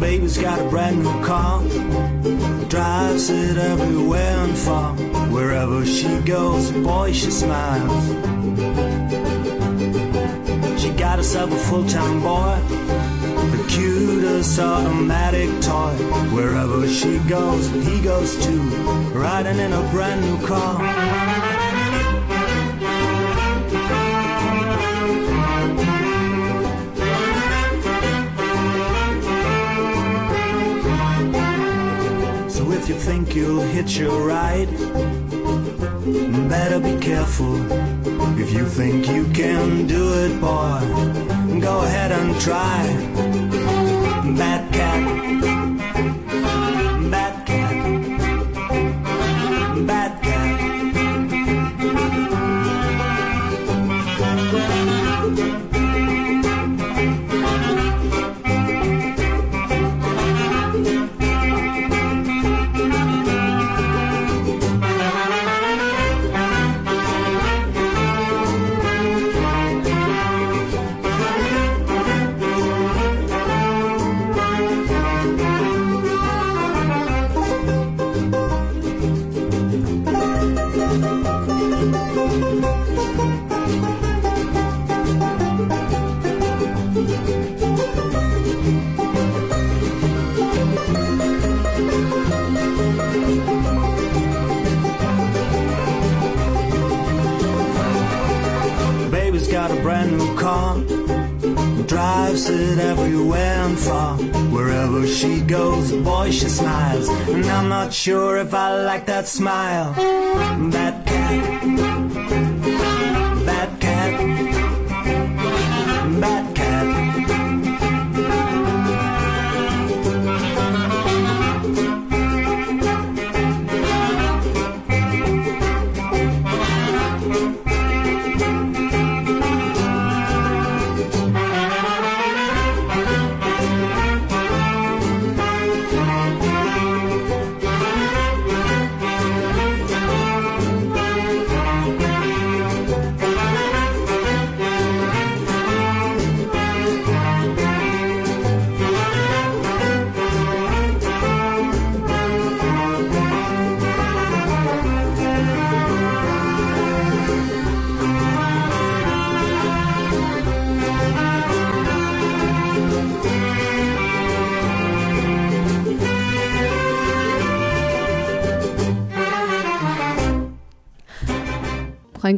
Baby's got a brand new car, drives it everywhere and far. Wherever she goes, boy, she smiles. Herself a full-time boy, the cutest automatic toy. Wherever she goes, he goes too, riding in a brand new car. So if you think you'll hit your ride, better be careful. If you think you can do it, boy, go ahead and try. Bad cat. Bad cat. Bad cat. Like that smile. Bad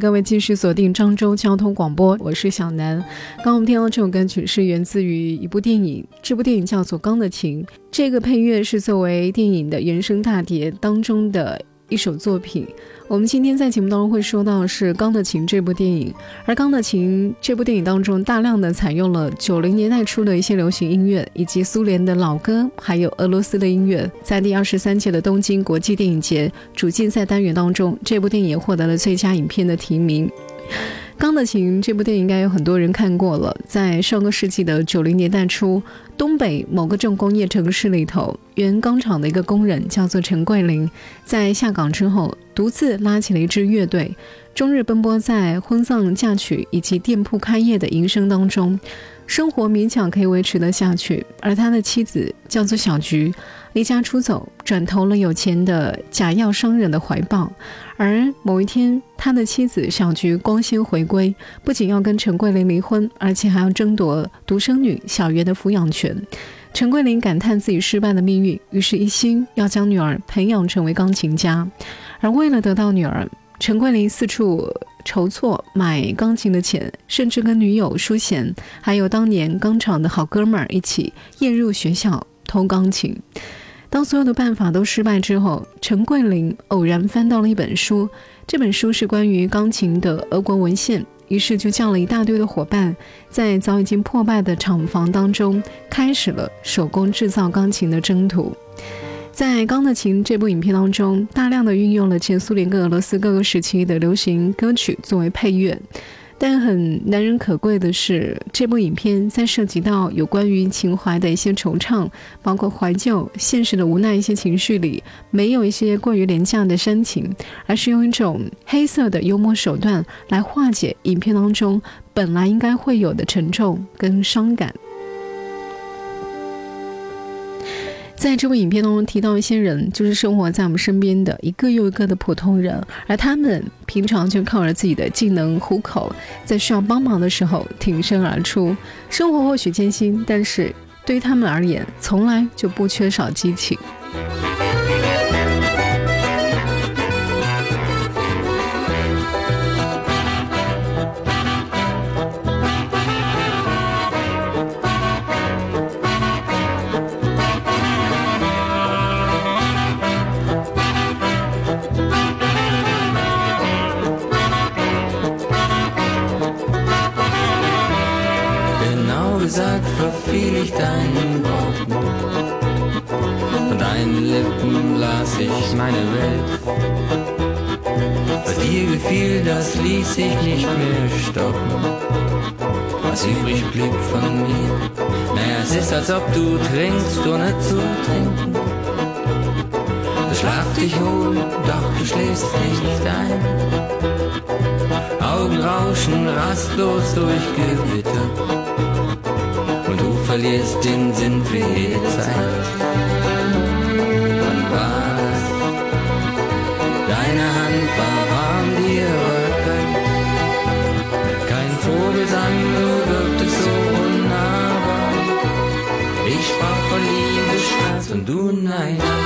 各位继续锁定漳州交通广播，我是小南。刚刚我们听到这首歌曲是源自于一部电影，这部电影叫做《钢的琴》，这个配乐是作为电影的原声大碟当中的一首作品。我们今天在节目当中会说到是《钢的琴》这部电影，而《钢的琴》这部电影当中大量的采用了九零年代初的一些流行音乐，以及苏联的老歌，还有俄罗斯的音乐。在第二十三届的东京国际电影节主竞赛单元当中，这部电影也获得了最佳影片的提名。《钢的琴》这部电影应该有很多人看过了。在上个世纪的九零年代初，东北某个重工业城市里头，原钢厂的一个工人叫做陈桂林，在下岗之后，独自拉起了一支乐队，终日奔波在婚丧嫁娶以及店铺开业的营生当中，生活勉强可以维持得下去。而他的妻子叫做小菊，离家出走，转投了有钱的假药商人的怀抱。而某一天，他的妻子小菊光鲜回归，不仅要跟陈桂林离婚，而且还要争夺独生女小月的抚养权。陈桂林感叹自己失败的命运，于是一心要将女儿培养成为钢琴家。而为了得到女儿，陈桂林四处筹措买钢琴的钱，甚至跟女友淑贤，还有当年钢厂的好哥们儿一起夜入学校偷钢琴。当所有的办法都失败之后，陈桂林偶然翻到了一本书，这本书是关于钢琴的俄国文献，于是就叫了一大堆的伙伴，在早已经破败的厂房当中，开始了手工制造钢琴的征途。在《钢的琴》这部影片当中，大量的运用了前苏联跟俄罗斯各个时期的流行歌曲作为配乐。但很难人可贵的是，这部影片在涉及到有关于情怀的一些惆怅，包括怀旧、现实的无奈一些情绪里，没有一些过于廉价的煽情，而是用一种黑色的幽默手段来化解影片当中本来应该会有的沉重跟伤感。在这部影片当中提到一些人，就是生活在我们身边的一个又一个的普通人，而他们平常就靠着自己的技能糊口，在需要帮忙的时候挺身而出。生活或许艰辛，但是对于他们而言，从来就不缺少激情。Ich meine Welt. Was dir gefiel, das ließ sich nicht mehr stoppen. Was übrig blieb von mir, naja, es ist, als ob du trinkst, ohne zu trinken. Du Schlaf dich holen, doch du schläfst nicht ein. Augen rauschen rastlos durch Gewitter verlierst den Sinn für jede Zeit. Do dunay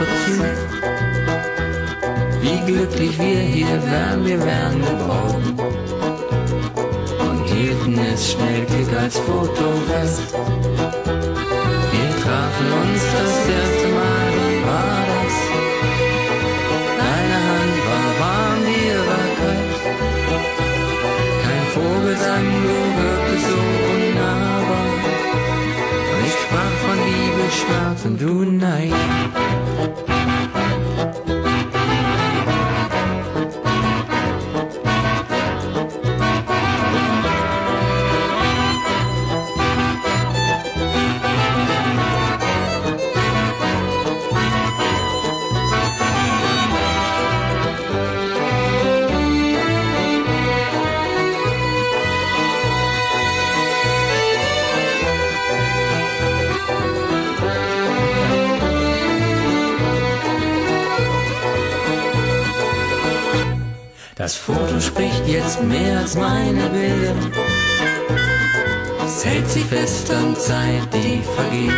und nein. glücklich wir hier wären, wir wären geworden. Und hielten es schnell klick als Foto fest. Wir trafen uns das erste Mal, wann war das? Deine Hand war warm, dir war kalt. Kein Vogel sang, du wirkte so unnahbar. Und ich sprach von Liebe, Schmerz und du Nein. Das Foto spricht jetzt mehr als meine Bilder. Es hält sich fest an Zeit, die vergeht.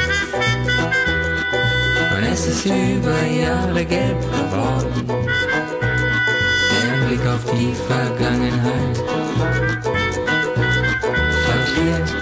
Und es ist über Jahre gelb geworden. Der Blick auf die Vergangenheit verkehrt.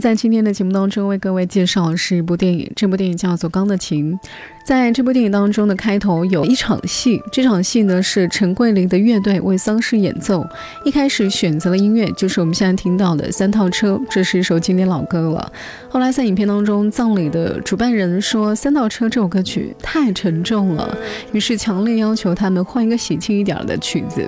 在今天的节目当中为各位介绍的是一部电影，这部电影叫做《钢的琴》。在这部电影当中的开头有一场戏，这场戏呢是陈桂林的乐队为丧事演奏。一开始选择的音乐就是我们现在听到的《三套车》，这是一首经典老歌了。后来在影片当中，葬礼的主办人说《三套车》这首歌曲太沉重了，于是强烈要求他们换一个喜庆一点的曲子。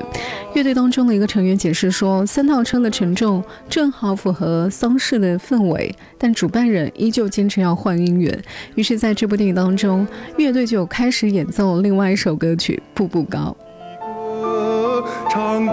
乐队当中的一个成员解释说，《三套车》的沉重正好符合丧事的氛围，但主办人依旧坚持要换音乐。于是，在这部电影当中。乐队就开始演奏另外一首歌曲《步步高》。唱歌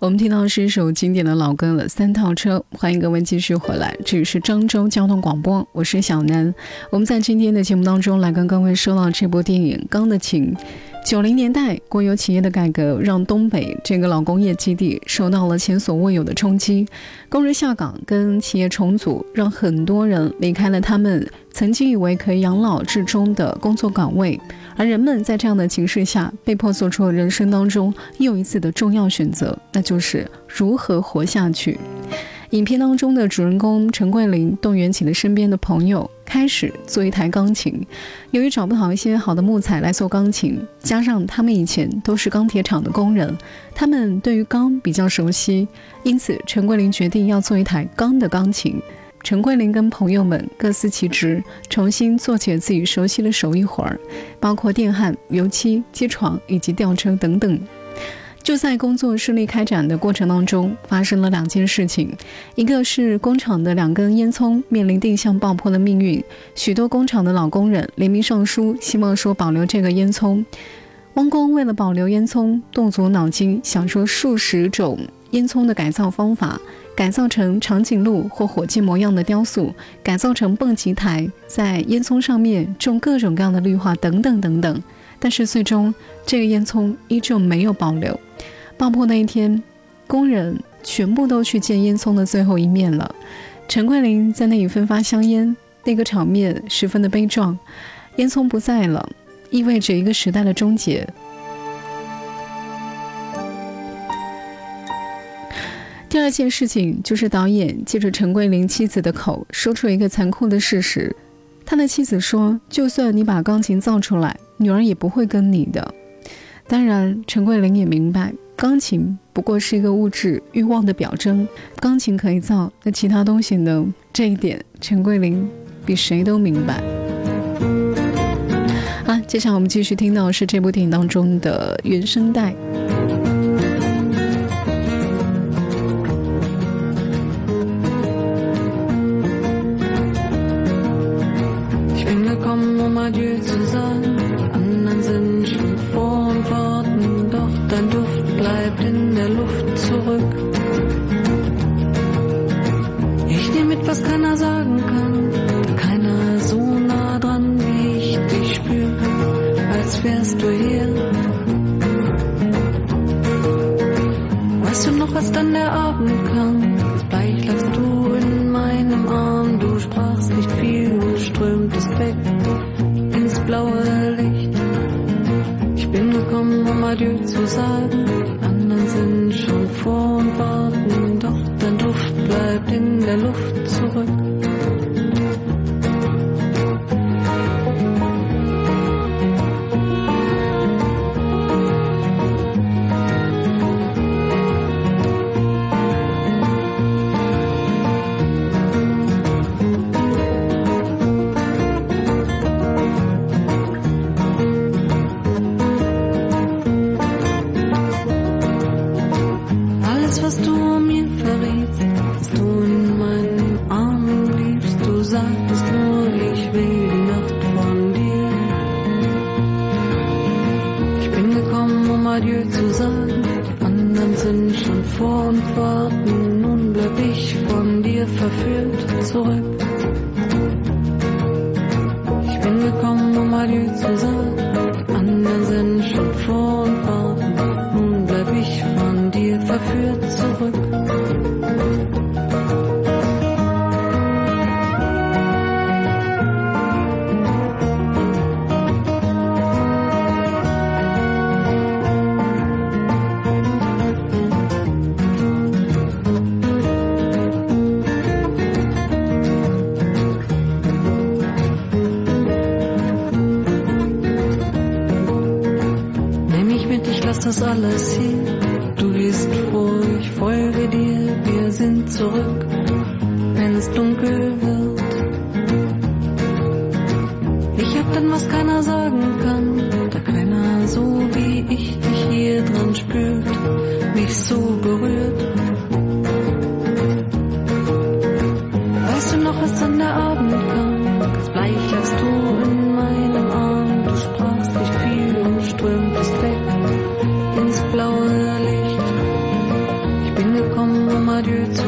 我们听到是一首经典的老歌了，《三套车》。欢迎各位继续回来，这里是漳州交通广播，我是小南。我们在今天的节目当中来跟各位说到这部电影《钢的琴》。九零年代，国有企业的改革让东北这个老工业基地受到了前所未有的冲击，工人下岗跟企业重组，让很多人离开了他们曾经以为可以养老至终的工作岗位。而人们在这样的情势下，被迫做出了人生当中又一次的重要选择，那就是如何活下去。影片当中的主人公陈桂林动员起了身边的朋友，开始做一台钢琴。由于找不到一些好的木材来做钢琴，加上他们以前都是钢铁厂的工人，他们对于钢比较熟悉，因此陈桂林决定要做一台钢的钢琴。陈桂林跟朋友们各司其职，重新做起了自己熟悉的手艺活儿，包括电焊、油漆、机床以及吊车等等。就在工作顺利开展的过程当中，发生了两件事情：一个是工厂的两根烟囱面临定向爆破的命运，许多工厂的老工人联名上书，希望说保留这个烟囱。汪工为了保留烟囱，动足脑筋想出数十种烟囱的改造方法。改造成长颈鹿或火箭模样的雕塑，改造成蹦极台，在烟囱上面种各种各样的绿化，等等等等。但是最终，这个烟囱依旧没有保留。爆破那一天，工人全部都去见烟囱的最后一面了。陈桂林在那里分发香烟，那个场面十分的悲壮。烟囱不在了，意味着一个时代的终结。第二件事情就是导演借着陈桂林妻子的口说出一个残酷的事实：他的妻子说，就算你把钢琴造出来，女儿也不会跟你的。当然，陈桂林也明白，钢琴不过是一个物质欲望的表征，钢琴可以造，那其他东西呢？这一点，陈桂林比谁都明白。啊，接下来我们继续听到是这部电影当中的原声带。wonder Adieu zu sagen. Die anderen sind schon vor und warten. Nun bleib ich von dir verführt zurück. Ich bin gekommen, um Adieu zu sagen. Die anderen sind schon vor und warten. Nun bleib ich von dir verführt alles hier. Du bist froh, ich folge dir, wir sind zurück, wenn es dunkel wird. Ich hab dann, was keiner sagen kann, da keiner so wie ich dich hier drin spürt, mich so berührt. Weißt du noch, als dann der Abend kam, ganz bleich lagst du in meinem Arm, du sprachst nicht viel und strömtest weg. but your.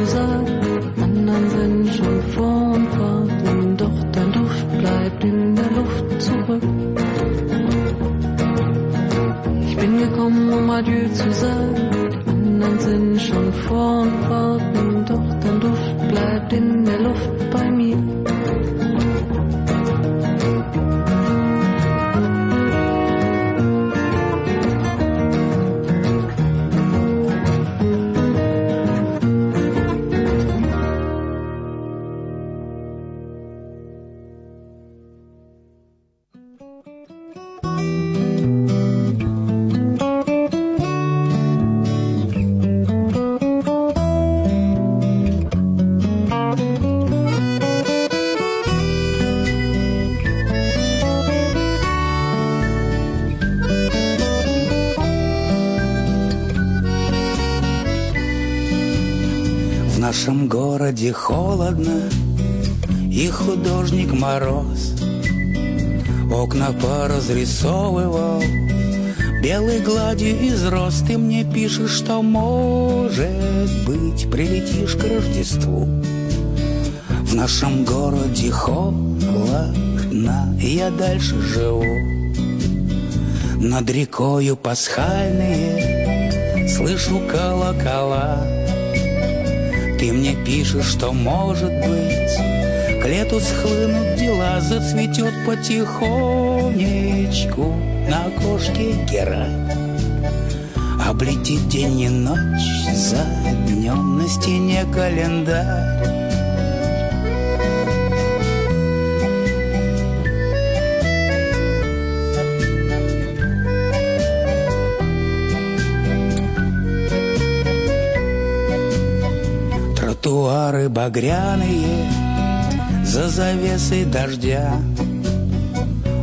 Городе холодно И художник мороз. Окна поразрисовывал Белой гладью из роз. Ты мне пишешь, что может быть Прилетишь к Рождеству. В нашем городе холодно Я дальше живу. Над рекою пасхальные Слышу колокола ты мне пишешь, что может быть. К лету схлынут дела, зацветет потихонечку На окошке герань. Облетит день и ночь за днем на стене календарь тротуары багряные За завесой дождя.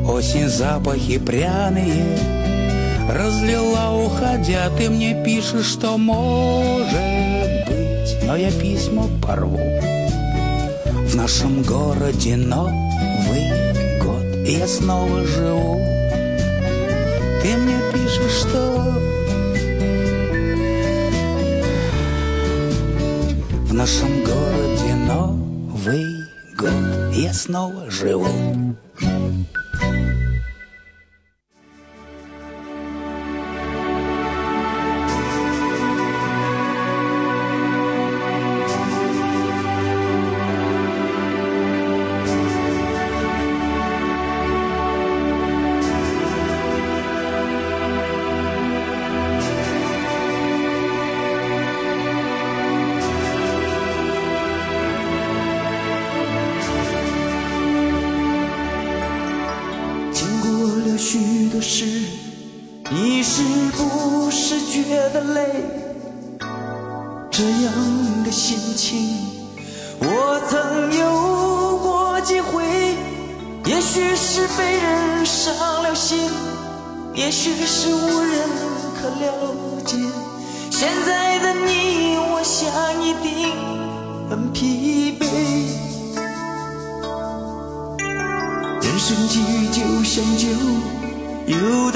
Осень запахи пряные Разлила, уходя. Ты мне пишешь, что может быть Но я письма порву. В нашем городе Новый год И я снова живу. Ты мне пишешь, что нашем городе Новый год. Я снова живу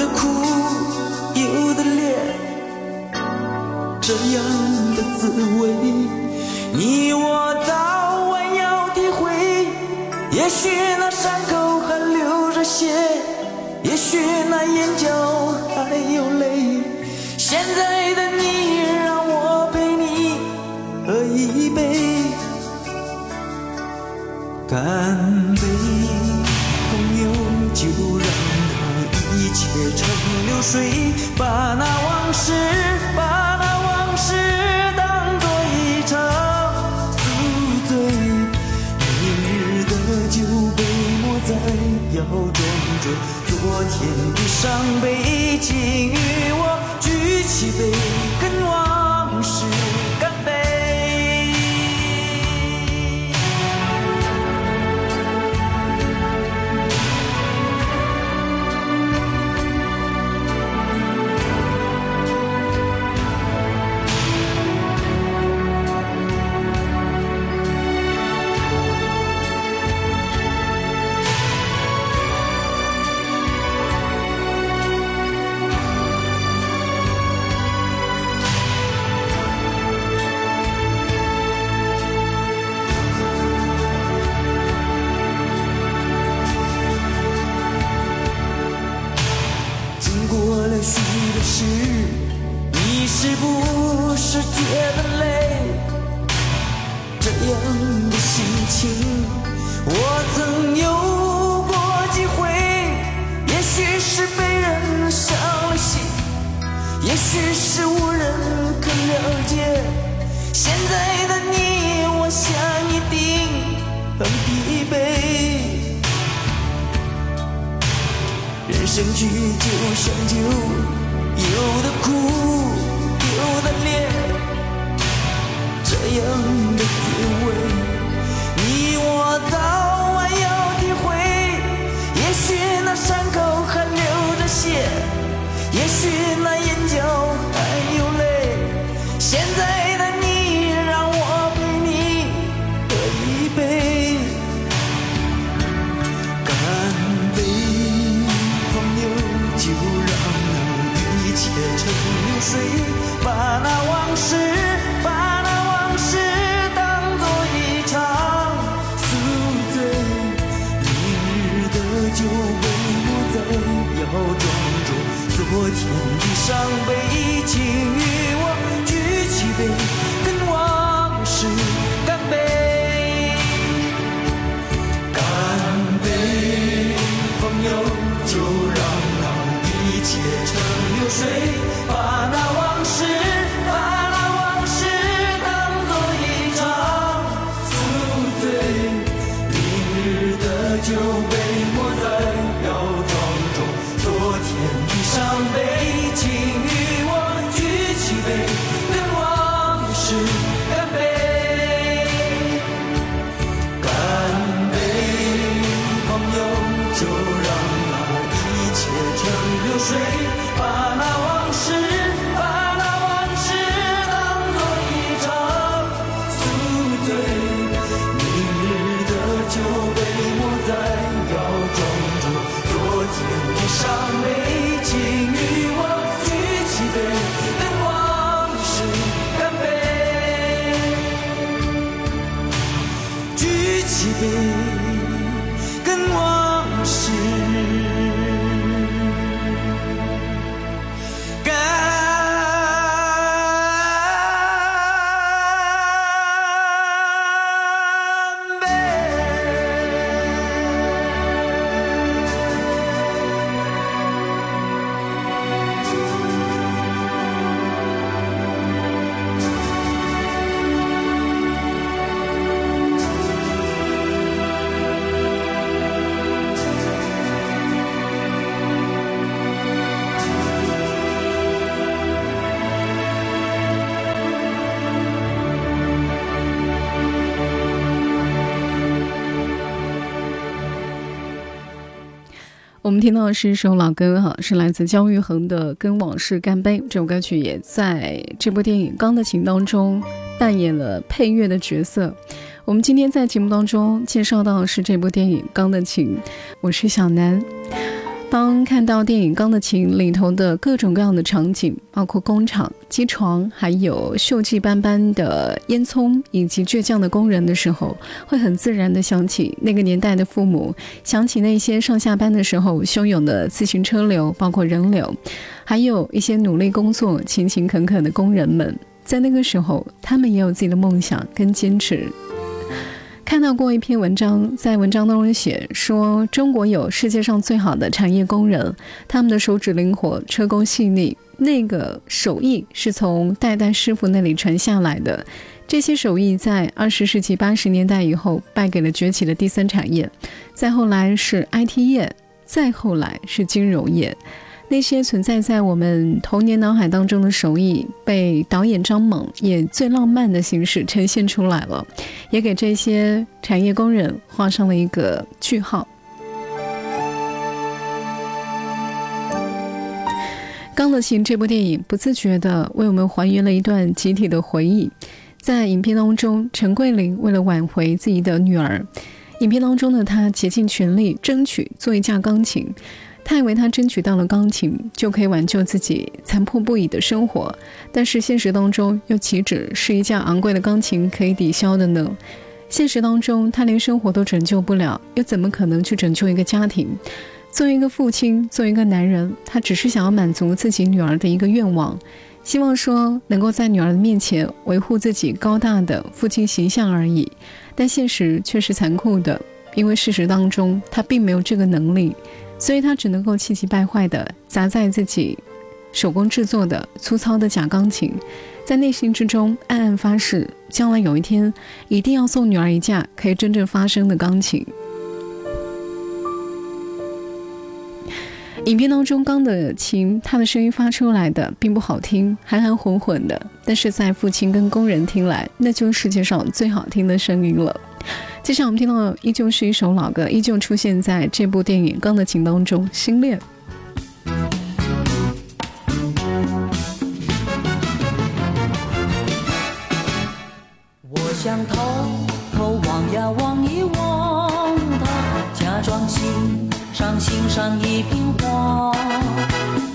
的苦，有的烈，这样的滋味，你我早晚要体会。也许那伤口还流着血，也许那眼角还有泪。现在的你，让我陪你喝一杯。干水，把那往事，把那往事当作一场宿醉。明日的酒杯莫再摇装着昨天的伤悲，请与我举起杯，跟往就让那一切成流水，把那往事，把那往事当作一场宿醉。明日的酒杯莫再要装着昨天的伤悲，请与我举起杯，流水，把那听到的是一首老歌哈，是来自姜育恒的《跟往事干杯》。这首歌曲也在这部电影《钢的琴》当中扮演了配乐的角色。我们今天在节目当中介绍到的是这部电影《钢的琴》，我是小南。当看到电影《钢的琴》里头的各种各样的场景，包括工厂、机床，还有锈迹斑斑的烟囱以及倔强的工人的时候，会很自然地想起那个年代的父母，想起那些上下班的时候汹涌的自行车流，包括人流，还有一些努力工作、勤勤恳恳的工人们。在那个时候，他们也有自己的梦想跟坚持。看到过一篇文章，在文章当中写说，中国有世界上最好的产业工人，他们的手指灵活，车工细腻，那个手艺是从代代师傅那里传下来的。这些手艺在二十世纪八十年代以后败给了崛起的第三产业，再后来是 IT 业，再后来是金融业。那些存在在我们童年脑海当中的手艺，被导演张猛以最浪漫的形式呈现出来了，也给这些产业工人画上了一个句号。《钢的琴》这部电影不自觉地为我们还原了一段集体的回忆。在影片当中，陈桂林为了挽回自己的女儿，影片当中的他竭尽全力争取做一架钢琴。他以为他争取到了钢琴就可以挽救自己残破不已的生活，但是现实当中又岂止是一架昂贵的钢琴可以抵消的呢？现实当中，他连生活都拯救不了，又怎么可能去拯救一个家庭？作为一个父亲，作为一个男人，他只是想要满足自己女儿的一个愿望，希望说能够在女儿的面前维护自己高大的父亲形象而已。但现实却是残酷的，因为事实当中他并没有这个能力。所以他只能够气急败坏地砸在自己手工制作的粗糙的假钢琴，在内心之中暗暗发誓，将来有一天一定要送女儿一架可以真正发声的钢琴。影片当中，钢的琴，它的声音发出来的并不好听，含含混混的，但是在父亲跟工人听来，那就是世界上最好听的声音了。接下来我们听到的依旧是一首老歌，依旧出现在这部电影《钢的琴》当中，《心恋》。我想赏欣赏一瓶花，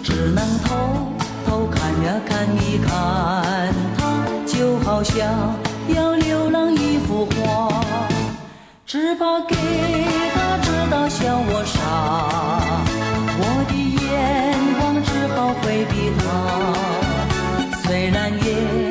只能偷偷看呀看一看他，就好像要浏览一幅画，只怕给他知道笑我傻，我的眼光只好回避他，虽然也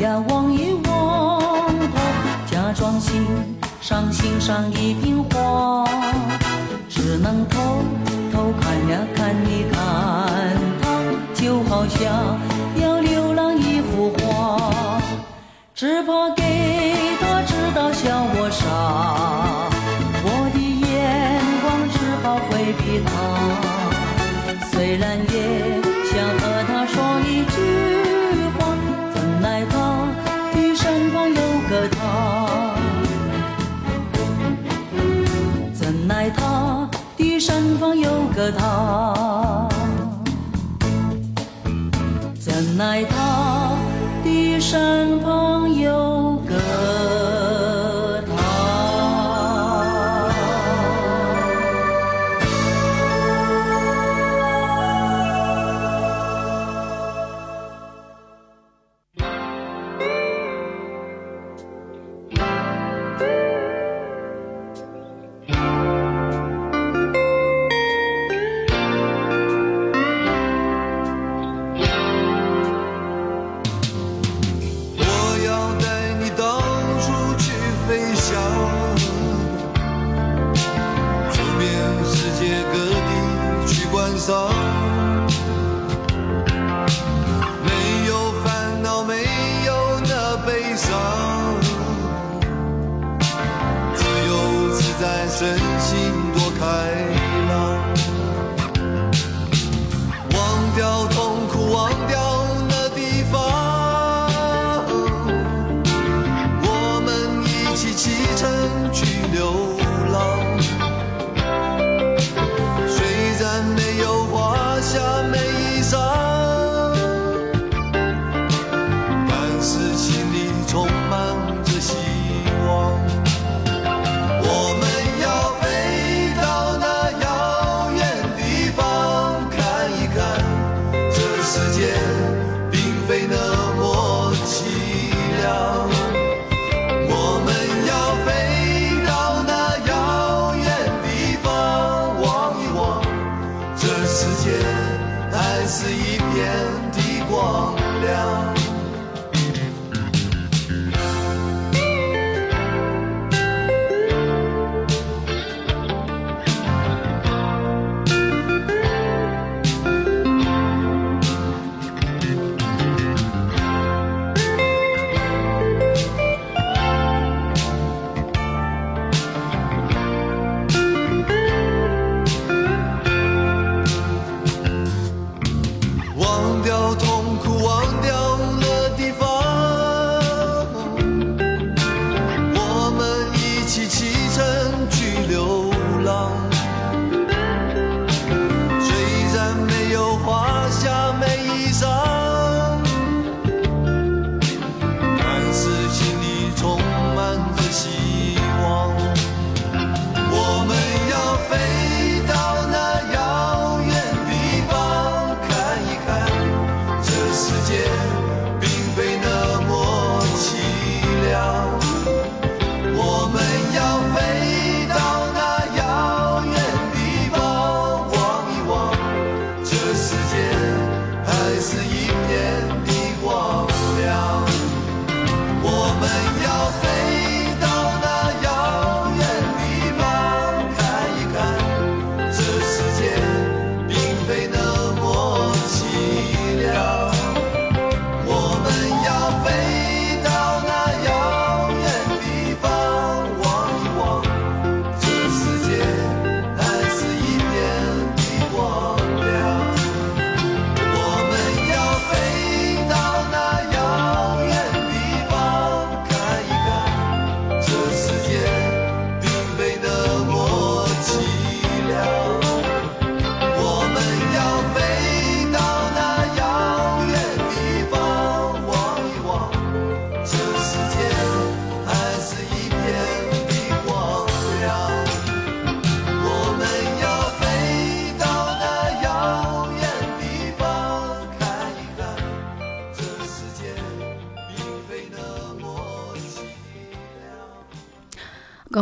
呀望一望他假装欣赏欣赏一瓶花只能偷偷看呀看一看他就好像要浏览一幅画只怕给他知道笑我傻我的眼光只好回避他。歌堂，怎奈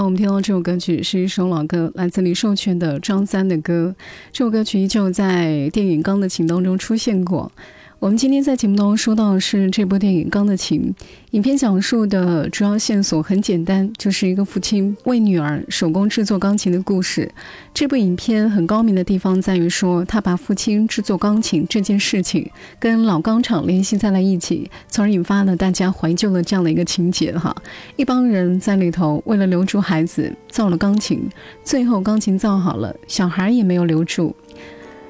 我们听到这首歌曲是一首老歌，来自李寿全的《张三的歌》。这首歌曲依旧在电影《钢的琴》当中出现过。我们今天在节目当中说到的是这部电影《钢的琴》，影片讲述的主要线索很简单，就是一个父亲为女儿手工制作钢琴的故事。这部影片很高明的地方在于说，他把父亲制作钢琴这件事情跟老钢厂联系在了一起，从而引发了大家怀旧的这样的一个情节。哈，一帮人在里头为了留住孩子造了钢琴，最后钢琴造好了，小孩也没有留住。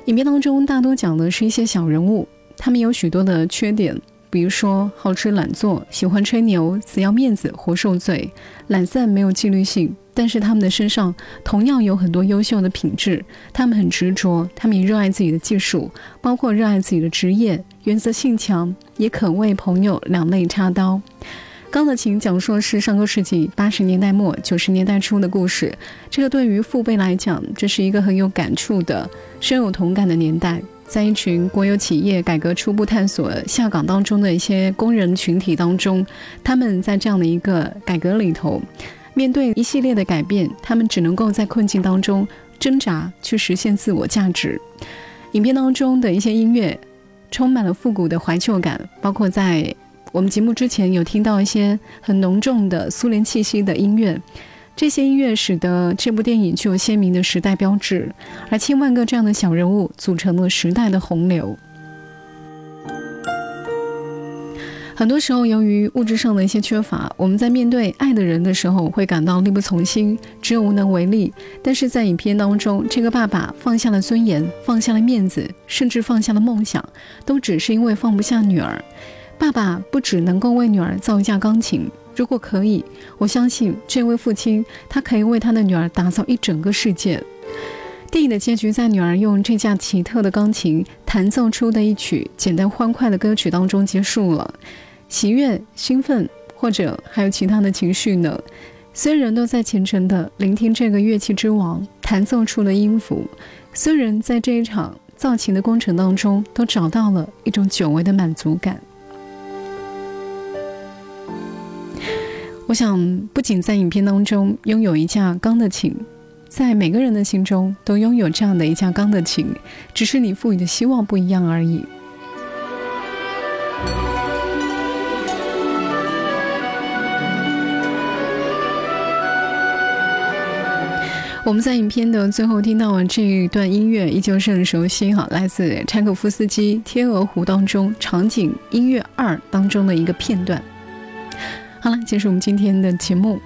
影片当中大多讲的是一些小人物。他们有许多的缺点，比如说好吃懒做、喜欢吹牛、死要面子、活受罪、懒散、没有纪律性。但是他们的身上同样有很多优秀的品质，他们很执着，他们也热爱自己的技术，包括热爱自己的职业，原则性强，也肯为朋友两肋插刀。《钢的琴》讲述的是上个世纪八十年代末九十年代初的故事，这个对于父辈来讲，这是一个很有感触的、深有同感的年代。在一群国有企业改革初步探索下岗当中的一些工人群体当中，他们在这样的一个改革里头，面对一系列的改变，他们只能够在困境当中挣扎，去实现自我价值。影片当中的一些音乐，充满了复古的怀旧感，包括在我们节目之前有听到一些很浓重的苏联气息的音乐。这些音乐使得这部电影具有鲜明的时代标志，而千万个这样的小人物组成了时代的洪流。很多时候，由于物质上的一些缺乏，我们在面对爱的人的时候会感到力不从心，只有无能为力。但是在影片当中，这个爸爸放下了尊严，放下了面子，甚至放下了梦想，都只是因为放不下女儿。爸爸不只能够为女儿造一架钢琴。如果可以，我相信这位父亲，他可以为他的女儿打造一整个世界。电影的结局在女儿用这架奇特的钢琴弹奏出的一曲简单欢快的歌曲当中结束了。喜悦、兴奋，或者还有其他的情绪呢？所有人都在虔诚地聆听这个乐器之王弹奏出的音符。所有人在这一场造琴的工程当中都找到了一种久违的满足感。我想，不仅在影片当中拥有一架钢的琴，在每个人的心中都拥有这样的一架钢的琴，只是你赋予的希望不一样而已。我们在影片的最后听到的这一段音乐，依旧是很熟悉哈，来自柴可夫斯基《天鹅湖》当中场景音乐二当中的一个片段。好了，结束我们今天的节目。